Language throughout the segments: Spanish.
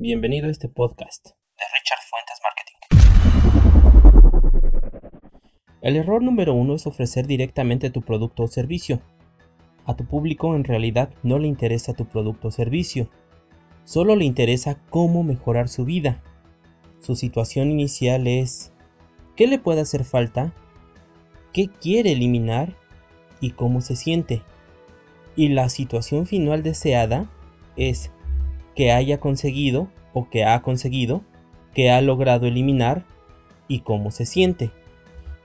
Bienvenido a este podcast de Richard Fuentes Marketing. El error número uno es ofrecer directamente tu producto o servicio. A tu público en realidad no le interesa tu producto o servicio, solo le interesa cómo mejorar su vida. Su situación inicial es qué le puede hacer falta, qué quiere eliminar y cómo se siente. Y la situación final deseada es que haya conseguido o que ha conseguido, que ha logrado eliminar y cómo se siente.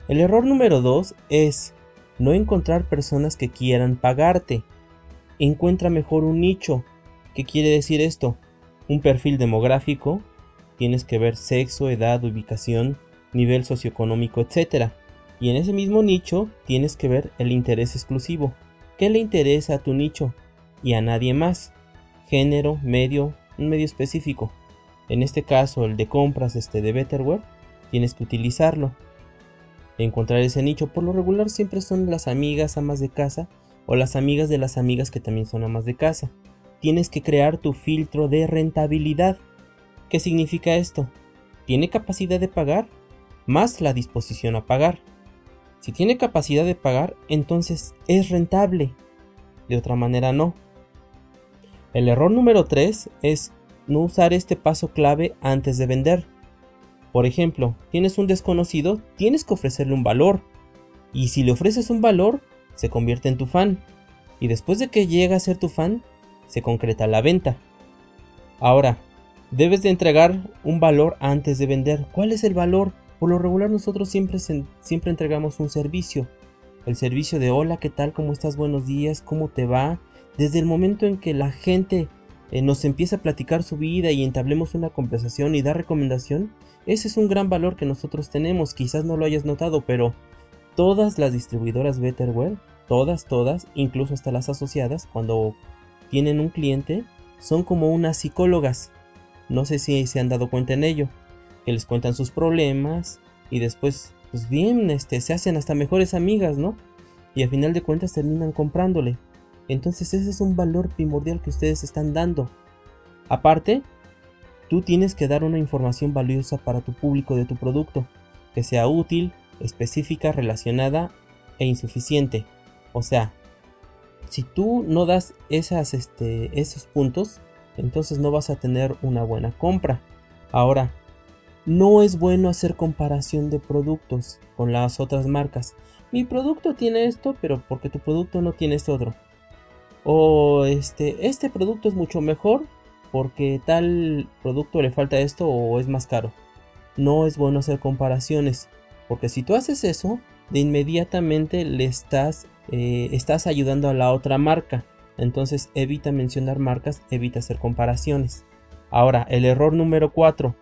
El error número 2 es no encontrar personas que quieran pagarte. Encuentra mejor un nicho. ¿Qué quiere decir esto? Un perfil demográfico, tienes que ver sexo, edad, ubicación, nivel socioeconómico, etc. Y en ese mismo nicho tienes que ver el interés exclusivo. ¿Qué le interesa a tu nicho? Y a nadie más género, medio, un medio específico. En este caso, el de compras este de Betterware, tienes que utilizarlo. Encontrar ese nicho por lo regular siempre son las amigas amas de casa o las amigas de las amigas que también son amas de casa. Tienes que crear tu filtro de rentabilidad. ¿Qué significa esto? ¿Tiene capacidad de pagar? Más la disposición a pagar. Si tiene capacidad de pagar, entonces es rentable. De otra manera no. El error número 3 es no usar este paso clave antes de vender. Por ejemplo, tienes un desconocido, tienes que ofrecerle un valor. Y si le ofreces un valor, se convierte en tu fan. Y después de que llega a ser tu fan, se concreta la venta. Ahora, debes de entregar un valor antes de vender. ¿Cuál es el valor? Por lo regular nosotros siempre, siempre entregamos un servicio. El servicio de hola, ¿qué tal? ¿Cómo estás? Buenos días, ¿cómo te va? Desde el momento en que la gente eh, nos empieza a platicar su vida y entablemos una conversación y da recomendación, ese es un gran valor que nosotros tenemos. Quizás no lo hayas notado, pero todas las distribuidoras Betterware, todas, todas, incluso hasta las asociadas, cuando tienen un cliente, son como unas psicólogas. No sé si se han dado cuenta en ello, que les cuentan sus problemas y después, pues bien, este, se hacen hasta mejores amigas, ¿no? Y a final de cuentas terminan comprándole. Entonces ese es un valor primordial que ustedes están dando. Aparte, tú tienes que dar una información valiosa para tu público de tu producto, que sea útil, específica, relacionada e insuficiente. O sea, si tú no das esas, este, esos puntos, entonces no vas a tener una buena compra. Ahora, no es bueno hacer comparación de productos con las otras marcas. Mi producto tiene esto, pero porque tu producto no tiene este otro o este, este producto es mucho mejor porque tal producto le falta esto o es más caro. No es bueno hacer comparaciones, porque si tú haces eso, de inmediatamente le estás, eh, estás ayudando a la otra marca. Entonces evita mencionar marcas, evita hacer comparaciones. Ahora, el error número 4.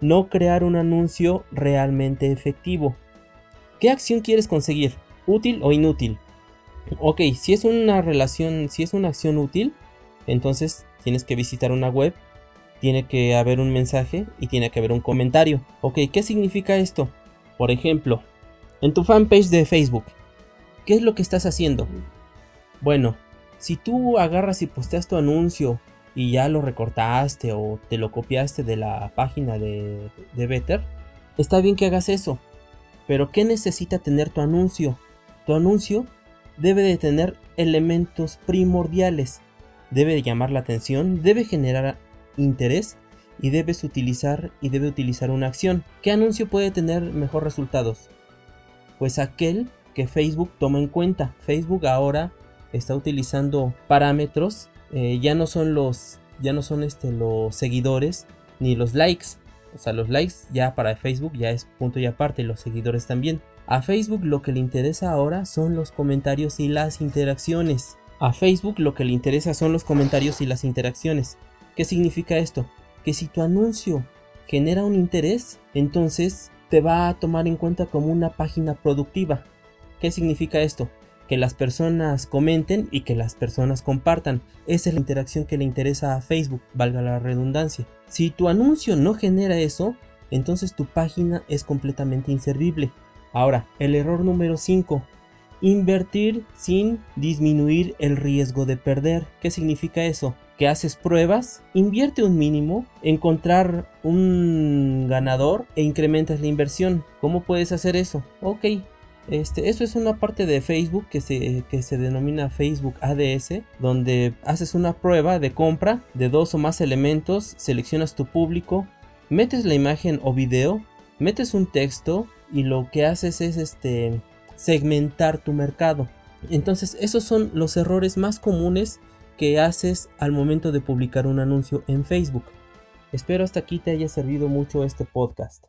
No crear un anuncio realmente efectivo. ¿Qué acción quieres conseguir? ¿Útil o inútil? Ok, si es una relación, si es una acción útil, entonces tienes que visitar una web, tiene que haber un mensaje y tiene que haber un comentario. Ok, ¿qué significa esto? Por ejemplo, en tu fanpage de Facebook, ¿qué es lo que estás haciendo? Bueno, si tú agarras y posteas tu anuncio y ya lo recortaste o te lo copiaste de la página de, Better, está bien que hagas eso. Pero ¿qué necesita tener tu anuncio? Tu anuncio debe de tener elementos primordiales, debe de llamar la atención, debe generar interés y debes utilizar y debe utilizar una acción. ¿Qué anuncio puede tener mejor resultados? Pues aquel que Facebook toma en cuenta. Facebook ahora está utilizando parámetros, eh, ya no son los ya no son este los seguidores ni los likes. O sea, los likes ya para Facebook ya es punto y aparte, los seguidores también. A Facebook lo que le interesa ahora son los comentarios y las interacciones. A Facebook lo que le interesa son los comentarios y las interacciones. ¿Qué significa esto? Que si tu anuncio genera un interés, entonces te va a tomar en cuenta como una página productiva. ¿Qué significa esto? Que las personas comenten y que las personas compartan. Esa es la interacción que le interesa a Facebook, valga la redundancia. Si tu anuncio no genera eso, entonces tu página es completamente inservible. Ahora, el error número 5. Invertir sin disminuir el riesgo de perder. ¿Qué significa eso? que haces pruebas, invierte un mínimo, encontrar un ganador e incrementas la inversión. ¿Cómo puedes hacer eso? Ok, este, eso es una parte de Facebook que se, que se denomina Facebook ADS, donde haces una prueba de compra de dos o más elementos, seleccionas tu público, metes la imagen o video, metes un texto y lo que haces es este, segmentar tu mercado. Entonces esos son los errores más comunes que haces al momento de publicar un anuncio en Facebook. Espero hasta aquí te haya servido mucho este podcast.